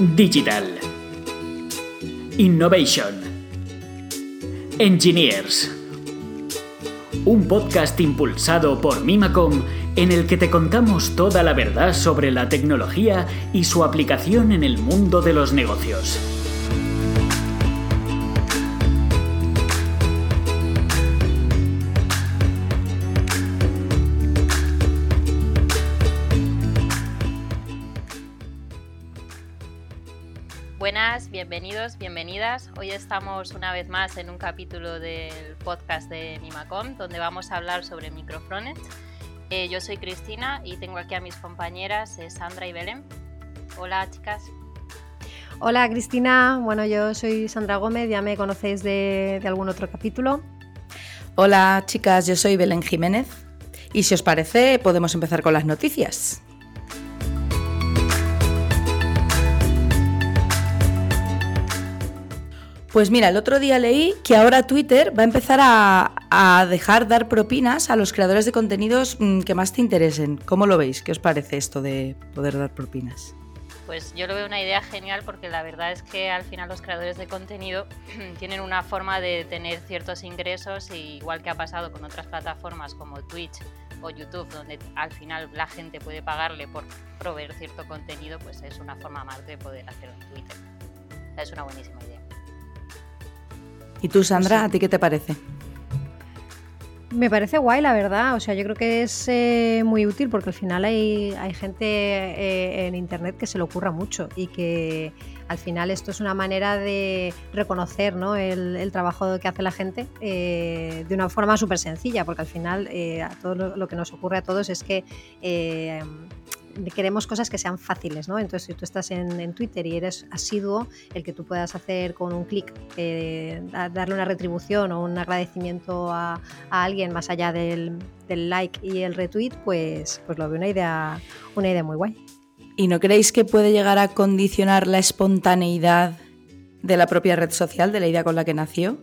Digital. Innovation. Engineers. Un podcast impulsado por Mimacom en el que te contamos toda la verdad sobre la tecnología y su aplicación en el mundo de los negocios. Bienvenidos, bienvenidas. Hoy estamos una vez más en un capítulo del podcast de Mimacom, donde vamos a hablar sobre microfrones. Eh, yo soy Cristina y tengo aquí a mis compañeras eh, Sandra y Belén. Hola, chicas. Hola, Cristina. Bueno, yo soy Sandra Gómez, ya me conocéis de, de algún otro capítulo. Hola, chicas, yo soy Belén Jiménez. Y si os parece, podemos empezar con las noticias. Pues mira, el otro día leí que ahora Twitter va a empezar a, dejar dar propinas a los creadores de contenidos mm, que más te interesen. ¿Cómo lo veis? ¿Qué os parece esto de poder dar propinas? Pues yo lo veo una idea genial porque la verdad es que al final los creadores de contenido tienen una forma de tener ciertos ingresos, igual que ha pasado con otras plataformas como Twitch o YouTube, donde al final la gente puede pagarle por proveer cierto contenido, pues es una forma más de poder hacerlo en Twitter. es una buenísima idea. ¿Y tú, Sandra, a ti qué te parece? Me parece guay, la verdad. O sea, yo creo que es eh, muy útil porque al final hay, hay gente eh, en Internet que se le ocurra mucho y que al final esto es una manera de reconocer ¿no? el, trabajo que hace la gente eh, de una forma súper sencilla, porque al final a todo lo, que nos ocurre a todos es que queremos cosas que sean fáciles, ¿no? Entonces, si tú estás en, Twitter y eres asiduo, el que tú puedas hacer con un clic, eh, darle una retribución o un agradecimiento a, alguien más allá del, like y el retweet, pues, pues lo veo una idea, una idea muy guay. ¿Y no creéis que puede llegar a condicionar la espontaneidad de la propia red social, de la idea con la que nació?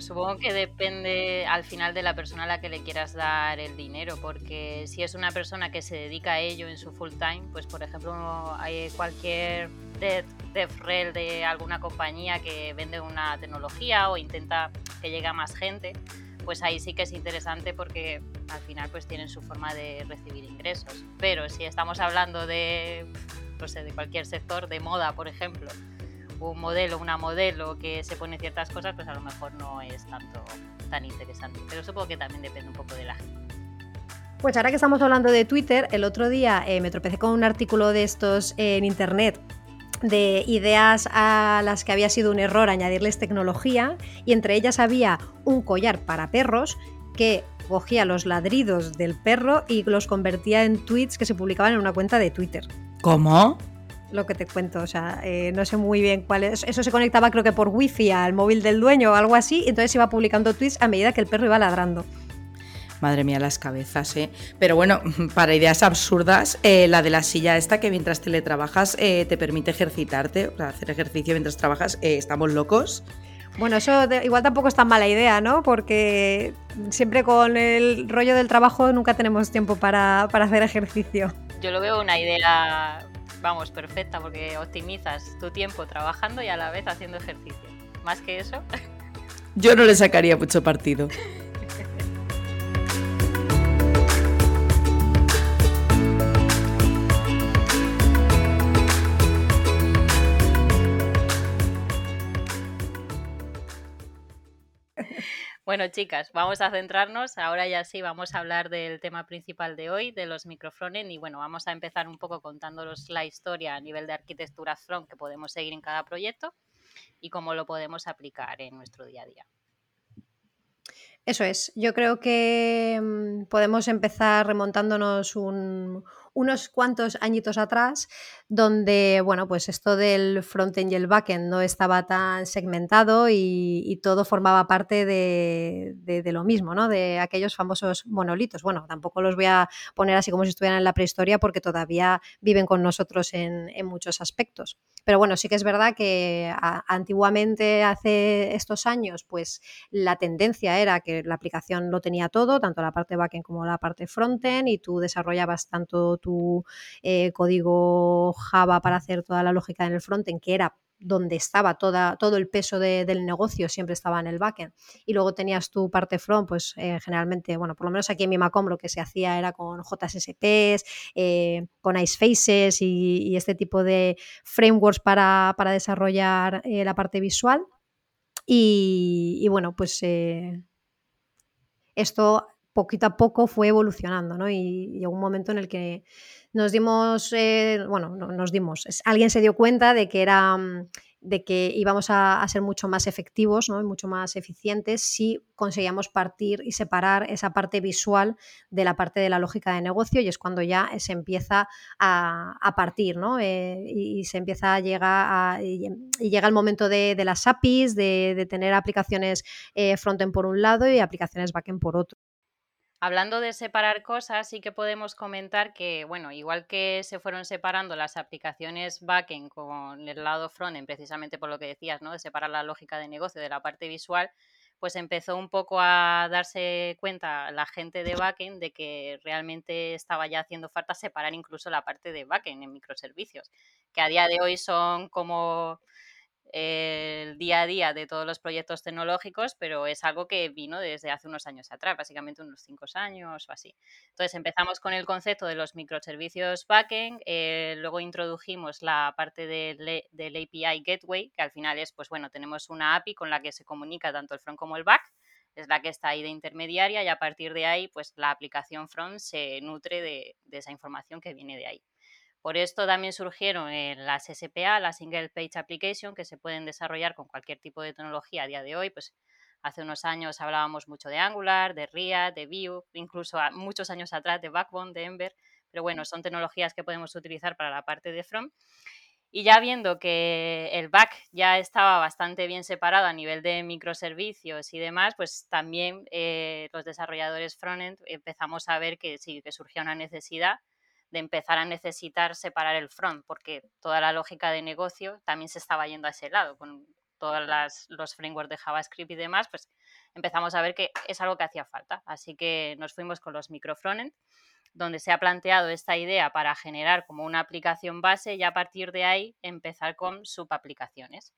Supongo que depende al final de la persona a la que le quieras dar el dinero, porque si es una persona que se dedica a ello en su full time, pues por ejemplo hay cualquier dev, de alguna compañía que vende una tecnología o intenta que llegue a más gente, pues ahí sí que es interesante porque al final pues tienen su forma de recibir ingresos. Pero si estamos hablando de, no sé, de cualquier sector, de moda por ejemplo, un modelo, una modelo que se pone ciertas cosas, pues a lo mejor no es tanto tan interesante. Pero supongo que también depende un poco de la gente. Pues ahora que estamos hablando de Twitter, el otro día eh, me tropecé con un artículo de estos en internet de ideas a las que había sido un error añadirles tecnología y entre ellas había un collar para perros que cogía los ladridos del perro y los convertía en tweets que se publicaban en una cuenta de Twitter. ¿Cómo? Lo que te cuento, o sea, eh, no sé muy bien cuál es. Eso se conectaba creo que por wifi al móvil del dueño o algo así, y entonces iba publicando tweets a medida que el perro iba ladrando. Madre mía, las cabezas, ¿eh? Pero bueno, para ideas absurdas, eh, la de la silla esta que mientras teletrabajas eh, te permite ejercitarte, o sea, hacer ejercicio mientras trabajas, eh, estamos locos. Bueno, eso igual tampoco es tan mala idea, ¿no? Porque siempre con el rollo del trabajo nunca tenemos tiempo para, para hacer ejercicio. Yo lo veo una idea vamos, perfecta porque optimizas tu tiempo trabajando y a la vez haciendo ejercicio. Más que eso. Yo no le sacaría mucho partido. Bueno, chicas, vamos a centrarnos. Ahora ya sí, vamos a hablar del tema principal de hoy, de los microfrontend. Y bueno, vamos a empezar un poco contándolos la historia a nivel de arquitectura front que podemos seguir en cada proyecto y cómo lo podemos aplicar en nuestro día a día. Eso es. Yo creo que mm, podemos empezar remontándonos un, unos cuantos añitos atrás, donde, bueno, pues esto del frontend y el backend no estaba tan segmentado y, todo formaba parte de, lo mismo, ¿no? De aquellos famosos monolitos. Bueno, tampoco los voy a poner así como si estuvieran en la prehistoria porque todavía viven con nosotros en, muchos aspectos. Pero bueno, sí que es verdad que antiguamente, hace estos años, pues la tendencia era que la aplicación lo tenía todo, tanto la parte backend como la parte frontend, y tú desarrollabas tanto tu eh, código Java para hacer toda la lógica en el frontend, que era donde estaba toda, todo el peso del negocio, siempre estaba en el backend. Y luego tenías tu parte front, pues eh, generalmente, bueno, por lo menos aquí en mi Macom lo que se hacía era con JSPs, eh, con Icefaces y, este tipo de frameworks para, para desarrollar la parte visual. Y, y bueno, pues esto poquito a poco fue evolucionando, ¿no? Y llegó un momento en el que nos dimos, eh, bueno, no, nos dimos, alguien se dio cuenta de que era mm, de que íbamos a, ser mucho más efectivos ¿no? y mucho más eficientes si conseguíamos partir y separar esa parte visual de la parte de la lógica de negocio y es cuando ya se empieza a, partir ¿no? Eh, y, se empieza a llegar a, y, llega el momento de, las APIs, de, tener aplicaciones eh, frontend por un lado y aplicaciones backend por otro. Hablando de separar cosas, sí que podemos comentar que, bueno, igual que se fueron separando las aplicaciones backend con el lado frontend, precisamente por lo que decías, ¿no? De separar la lógica de negocio de la parte visual, pues empezó un poco a darse cuenta la gente de backend de que realmente estaba ya haciendo falta separar incluso la parte de backend en microservicios, que a día de hoy son como el día a día de todos los proyectos tecnológicos, pero es algo que vino desde hace unos años atrás, básicamente unos cinco años o así. Entonces empezamos con el concepto de los microservicios backend, eh, luego introdujimos la parte del, del API Gateway, que al final es, pues bueno, tenemos una API con la que se comunica tanto el front como el back, es la que está ahí de intermediaria y a partir de ahí, pues la aplicación front se nutre de esa información que viene de ahí. Por esto también surgieron las SPA, la Single Page Application, que se pueden desarrollar con cualquier tipo de tecnología a día de hoy. Pues hace unos años hablábamos mucho de Angular, de React, de Vue, incluso muchos años atrás de Backbone, de Ember. Pero bueno, son tecnologías que podemos utilizar para la parte de front. Y ya viendo que el back ya estaba bastante bien separado a nivel de microservicios y demás, pues también eh, los desarrolladores frontend empezamos a ver que sí, que surgía una necesidad de empezar a necesitar separar el front, porque toda la lógica de negocio también se estaba yendo a ese lado, con todos los frameworks de JavaScript y demás, pues empezamos a ver que es algo que hacía falta. Así que nos fuimos con los microfrontend, donde se ha planteado esta idea para generar como una aplicación base y a partir de ahí empezar con subaplicaciones.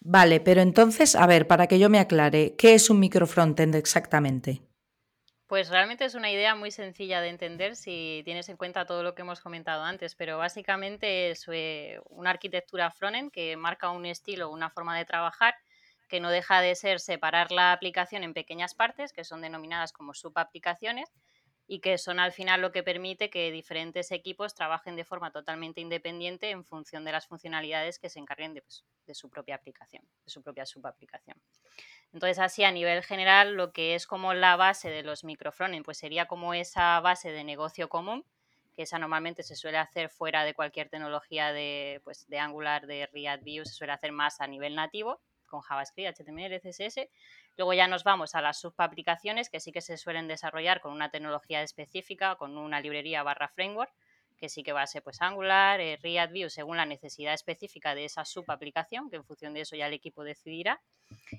Vale, pero entonces, a ver, para que yo me aclare, ¿qué es un microfrontend exactamente? Pues realmente es una idea muy sencilla de entender si tienes en cuenta todo lo que hemos comentado antes, pero básicamente es eh, una arquitectura frontend que marca un estilo, una forma de trabajar que no deja de ser separar la aplicación en pequeñas partes, que son denominadas como subaplicaciones, y que son al final lo que permite que diferentes equipos trabajen de forma totalmente independiente en función de las funcionalidades que se encarguen de, pues, su propia aplicación, de su propia subaplicación. Entonces, así a nivel general, lo que es como la base de los microfrontend, pues sería como esa base de negocio común, que esa normalmente se suele hacer fuera de cualquier tecnología de, pues, de Angular, de React Vue, se suele hacer más a nivel nativo, con JavaScript, HTML, CSS, Luego ya nos vamos a las subaplicaciones que sí que se suelen desarrollar con una tecnología específica, con una librería barra framework, que sí que va a ser pues Angular, eh, React Vue, según la necesidad específica de esa subaplicación, que en función de eso ya el equipo decidirá.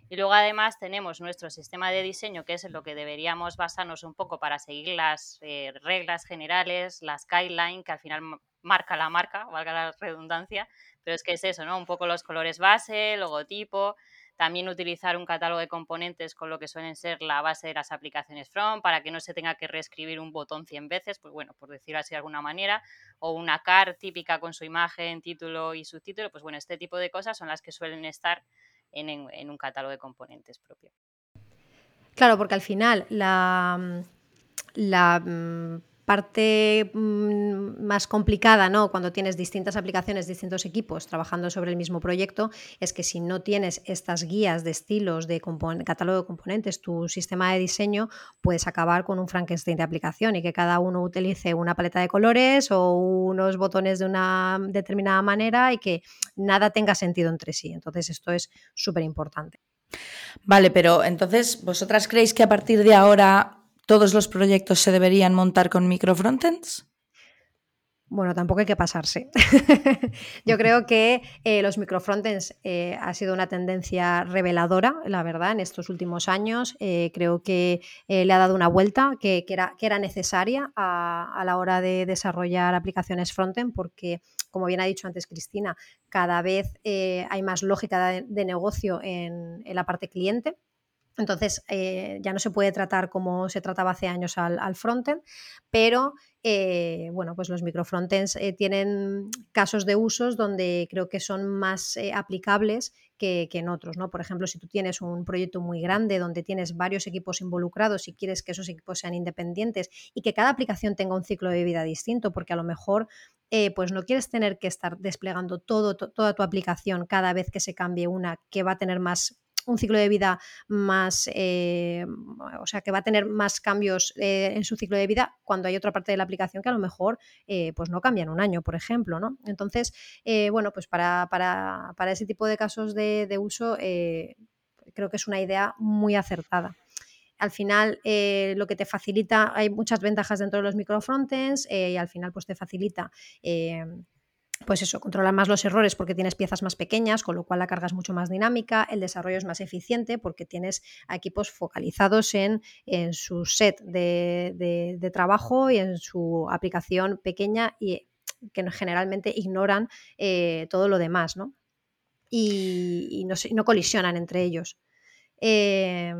Y luego además tenemos nuestro sistema de diseño, que es en lo que deberíamos basarnos un poco para seguir las eh, reglas generales, las guidelines, que al final marca la marca, valga la redundancia, pero es que es eso, ¿no? Un poco los colores base, logotipo, también utilizar un catálogo de componentes con lo que suelen ser la base de las aplicaciones front para que no se tenga que reescribir un botón 100 veces, pues bueno, por decirlo así de alguna manera, o una car típica con su imagen, título y subtítulo, pues bueno, este tipo de cosas son las que suelen estar en, en un catálogo de componentes propio. Claro, porque al final la, la mm, parte mm, más complicada, ¿no? Cuando tienes distintas aplicaciones, distintos equipos trabajando sobre el mismo proyecto, es que si no tienes estas guías de estilos, de catálogo de componentes, tu sistema de diseño, puedes acabar con un Frankenstein de aplicación y que cada uno utilice una paleta de colores o unos botones de una determinada manera y que nada tenga sentido entre sí. Entonces, esto es súper importante. Vale, pero entonces, ¿vosotras creéis que a partir de ahora todos los proyectos se deberían montar con microfrontends? Bueno, tampoco hay que pasarse. Yo creo que eh, los microfrontends eh, ha sido una tendencia reveladora, la verdad, en estos últimos años. Eh, creo que eh, le ha dado una vuelta que, era, necesaria a, la hora de desarrollar aplicaciones frontend porque, como bien ha dicho antes Cristina, cada vez hay más lógica de, negocio en la parte cliente. Entonces, eh, ya no se puede tratar como se trataba hace años al, al frontend, pero eh, bueno, pues los microfrontends eh, tienen casos de usos donde creo que son más eh, aplicables que, que, en otros, ¿no? Por ejemplo, si tú tienes un proyecto muy grande donde tienes varios equipos involucrados y quieres que esos equipos sean independientes y que cada aplicación tenga un ciclo de vida distinto, porque a lo mejor pues no quieres tener que estar desplegando toda tu aplicación cada vez que se cambie una que va a tener más un ciclo de vida más, eh, o sea, que va a tener más cambios eh, en su ciclo de vida cuando hay otra parte de la aplicación que a lo mejor eh, pues no cambia en un año, por ejemplo, ¿no? Entonces, bueno, pues para, para, para, ese tipo de casos de, uso creo que es una idea muy acertada al final lo que te facilita, hay muchas ventajas dentro de los microfrontends eh, y al final pues te facilita pues eso, controlar más los errores porque tienes piezas más pequeñas, con lo cual la carga es mucho más dinámica, el desarrollo es más eficiente porque tienes equipos focalizados en, en su set de, de, trabajo y en su aplicación pequeña y que generalmente ignoran eh, todo lo demás, ¿no? Y, y no, no, colisionan entre ellos. Eh,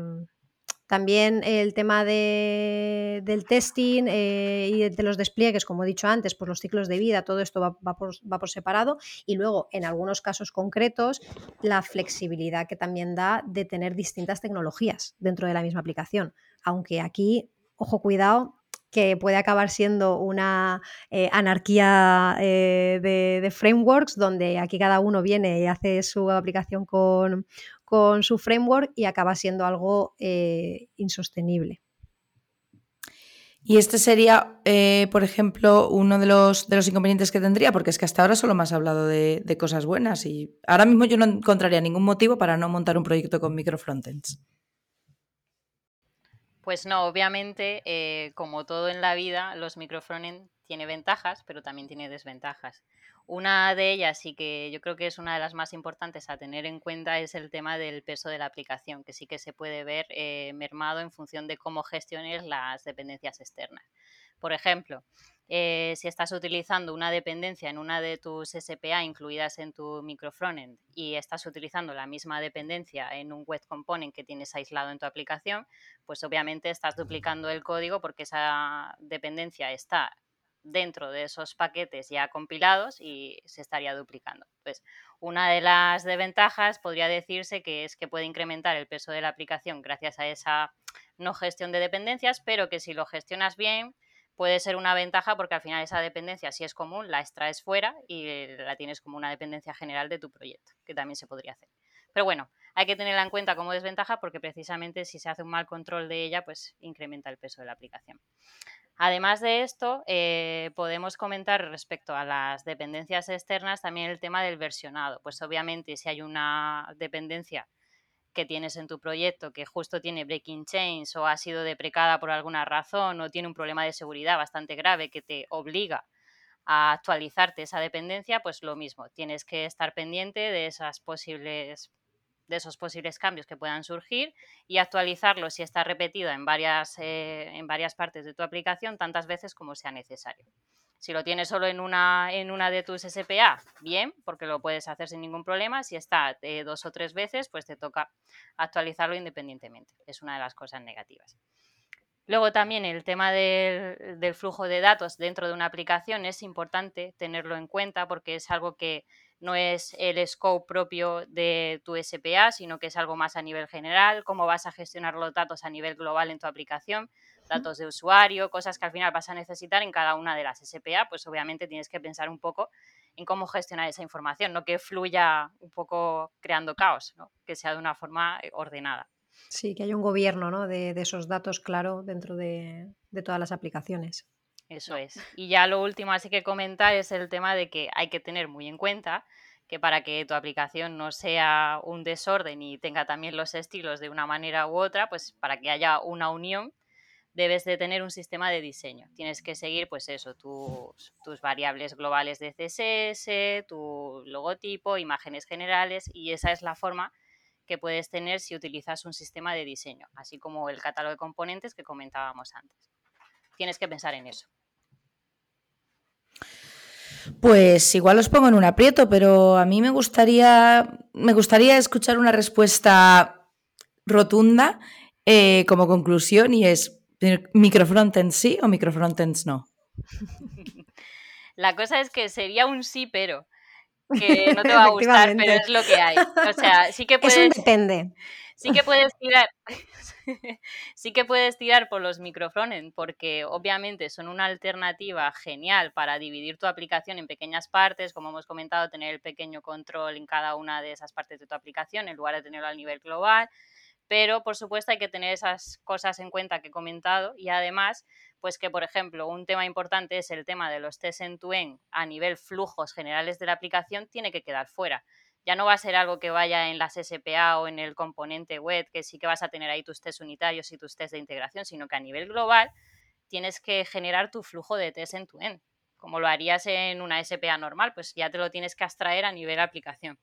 también el tema de, del testing eh, y de los despliegues, como he dicho antes, por los ciclos de vida, todo esto va, va, por, separado. Y luego, en algunos casos concretos, la flexibilidad que también da de tener distintas tecnologías dentro de la misma aplicación. Aunque aquí, ojo, cuidado, que puede acabar siendo una eh, anarquía eh, de, frameworks, donde aquí cada uno viene y hace su aplicación con, con su framework y acaba siendo algo eh, insostenible. Y este sería, eh, por ejemplo, uno de los, de los inconvenientes que tendría, porque es que hasta ahora solo me has hablado de, de, cosas buenas y ahora mismo yo no encontraría ningún motivo para no montar un proyecto con microfrontends. Pues no, obviamente, eh, como todo en la vida, los microfrontends tiene ventajas, pero también tiene desventajas. Una de ellas, y que yo creo que es una de las más importantes a tener en cuenta, es el tema del peso de la aplicación, que sí que se puede ver eh, mermado en función de cómo gestiones las dependencias externas. Por ejemplo, eh, si estás utilizando una dependencia en una de tus SPA incluidas en tu microfrontend y estás utilizando la misma dependencia en un web component que tienes aislado en tu aplicación, pues obviamente estás duplicando el código porque esa dependencia está dentro de esos paquetes ya compilados y se estaría duplicando. Pues una de las desventajas podría decirse que es que puede incrementar el peso de la aplicación gracias a esa no gestión de dependencias, pero que si lo gestionas bien puede ser una ventaja porque al final esa dependencia, si es común, la extraes fuera y la tienes como una dependencia general de tu proyecto, que también se podría hacer. Pero bueno, hay que tenerla en cuenta como desventaja porque precisamente si se hace un mal control de ella, pues incrementa el peso de la aplicación. Además de esto, eh, podemos comentar respecto a las dependencias externas también el tema del versionado. Pues obviamente si hay una dependencia que tienes en tu proyecto que justo tiene breaking chains o ha sido deprecada por alguna razón o tiene un problema de seguridad bastante grave que te obliga a actualizarte esa dependencia, pues lo mismo, tienes que estar pendiente de esas posibles de esos posibles cambios que puedan surgir y actualizarlo si está repetido en varias, eh, en varias partes de tu aplicación tantas veces como sea necesario. Si lo tienes solo en una, en una de tus SPA, bien, porque lo puedes hacer sin ningún problema. Si está eh, dos o tres veces, pues te toca actualizarlo independientemente. Es una de las cosas negativas. Luego también el tema del, del, flujo de datos dentro de una aplicación es importante tenerlo en cuenta porque es algo que no es el scope propio de tu SPA, sino que es algo más a nivel general, cómo vas a gestionar los datos a nivel global en tu aplicación, datos de usuario, cosas que al final vas a necesitar en cada una de las SPA, pues obviamente tienes que pensar un poco en cómo gestionar esa información, no que fluya un poco creando caos, ¿no? que sea de una forma eh, ordenada. Sí, que haya un gobierno ¿no? de, de, esos datos claro dentro de, de todas las aplicaciones. Eso es. Y ya lo último así que comentar es el tema de que hay que tener muy en cuenta que para que tu aplicación no sea un desorden y tenga también los estilos de una manera u otra, pues para que haya una unión, debes de tener un sistema de diseño. Tienes que seguir, pues eso, tus, tus, variables globales de CSS, tu logotipo, imágenes generales y esa es la forma que puedes tener si utilizas un sistema de diseño, así como el catálogo de componentes que comentábamos antes. Tienes que pensar en eso. Pues igual os pongo en un aprieto, pero a mí me gustaría, me gustaría escuchar una respuesta rotunda eh, como conclusión y es microfrontends sí o microfrontends no. La cosa es que sería un sí, pero que no te va a gustar, pero es lo que hay. O sea, sí que puedes. depende. Sí que puedes tirar. sí que puedes tirar por los microfrontend porque obviamente son una alternativa genial para dividir tu aplicación en pequeñas partes, como hemos comentado, tener el pequeño control en cada una de esas partes de tu aplicación en lugar de tenerlo a nivel global. Pero por supuesto hay que tener esas cosas en cuenta que he comentado y además pues que, por ejemplo, un tema importante es el tema de los test en tu end a nivel flujos generales de la aplicación, tiene que quedar fuera. Ya no va a ser algo que vaya en las SPA o en el componente web, que sí que vas a tener ahí tus test unitarios y tus test de integración, sino que a nivel global tienes que generar tu flujo de test en tu end. Como lo harías en una SPA normal, pues ya te lo tienes que abstraer a nivel aplicación.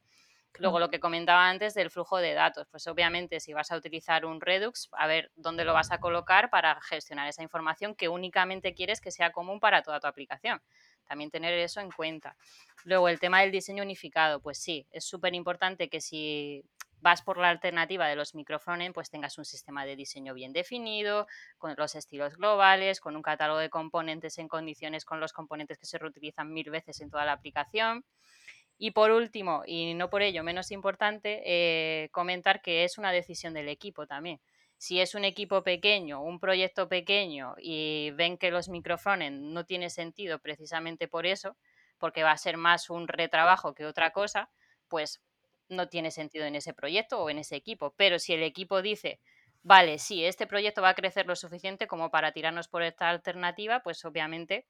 Luego lo que comentaba antes del flujo de datos, pues obviamente si vas a utilizar un Redux, a ver dónde lo vas a colocar para gestionar esa información que únicamente quieres que sea común para toda tu aplicación. También tener eso en cuenta. Luego el tema del diseño unificado, pues sí, es súper importante que si vas por la alternativa de los microfrontend, pues tengas un sistema de diseño bien definido, con los estilos globales, con un catálogo de componentes en condiciones con los componentes que se reutilizan mil veces en toda la aplicación. Y por último, y no por ello menos importante, eh, comentar que es una decisión del equipo también. Si es un equipo pequeño, un proyecto pequeño y ven que los microfrones no tiene sentido precisamente por eso, porque va a ser más un retrabajo que otra cosa, pues no tiene sentido en ese proyecto o en ese equipo. Pero si el equipo dice, vale, sí, este proyecto va a crecer lo suficiente como para tirarnos por esta alternativa, pues obviamente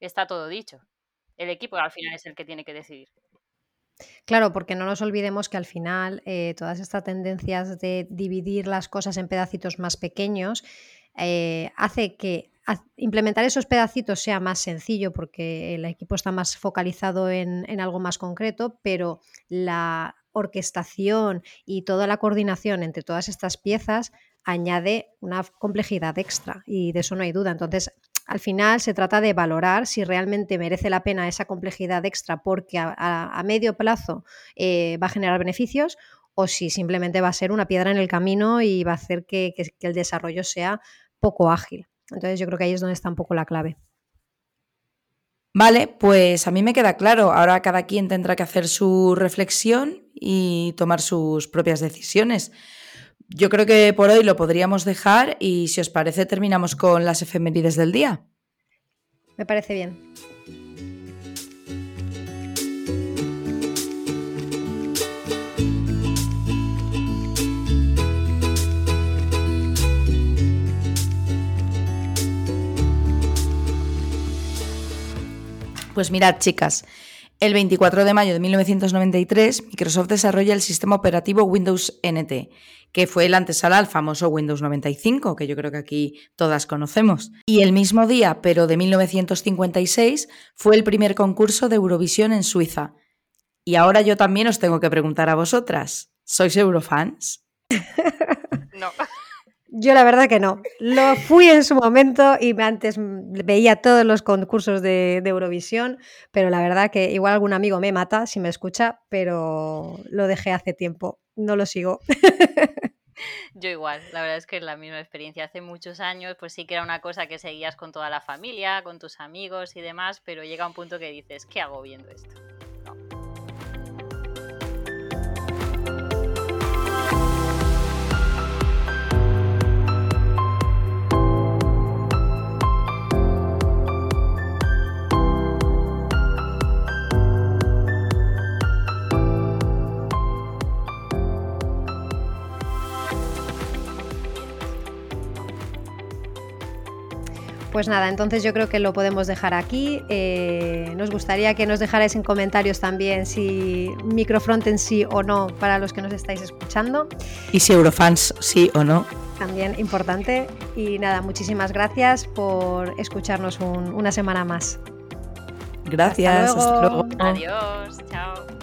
está todo dicho. El equipo al final es el que tiene que decidir. Claro, porque no nos olvidemos que al final eh, todas estas tendencias de dividir las cosas en pedacitos más pequeños eh, hace que implementar esos pedacitos sea más sencillo porque el equipo está más focalizado en, en algo más concreto, pero la orquestación y toda la coordinación entre todas estas piezas añade una complejidad extra y de eso no hay duda. Entonces, al final se trata de valorar si realmente merece la pena esa complejidad extra porque a, medio plazo eh, va a generar beneficios o si simplemente va a ser una piedra en el camino y va a hacer que, el desarrollo sea poco ágil. Entonces yo creo que ahí es donde está un poco la clave. Vale, pues a mí me queda claro. Ahora cada quien tendrá que hacer su reflexión y tomar sus propias decisiones. Yo creo que por hoy lo podríamos dejar y si os parece terminamos con las efemérides del día. Me parece bien. Pues mirad, chicas, el 24 de mayo de 1993, Microsoft desarrolla el sistema operativo Windows NT, que fue el antesala al famoso Windows 95, que yo creo que aquí todas conocemos. Y el mismo día, pero de 1956, fue el primer concurso de Eurovisión en Suiza. Y ahora yo también os tengo que preguntar a vosotras, ¿sois Eurofans? no. Yo la verdad que no. Lo fui en su momento y antes veía todos los concursos de, Eurovisión, pero la verdad que igual algún amigo me mata si me escucha, pero lo dejé hace tiempo. No lo sigo. Yo igual, la verdad es que es la misma experiencia. Hace muchos años, pues sí que era una cosa que seguías con toda la familia, con tus amigos y demás, pero llega un punto que dices, ¿qué hago viendo esto? Pues nada, entonces yo creo que lo podemos dejar aquí. Eh, nos gustaría que nos dejarais en comentarios también si microfronten sí o no para los que nos estáis escuchando. Y si Eurofans sí o no. También importante. Y nada, muchísimas gracias por escucharnos un, una semana más. Gracias. Hasta luego. Adiós. Chao.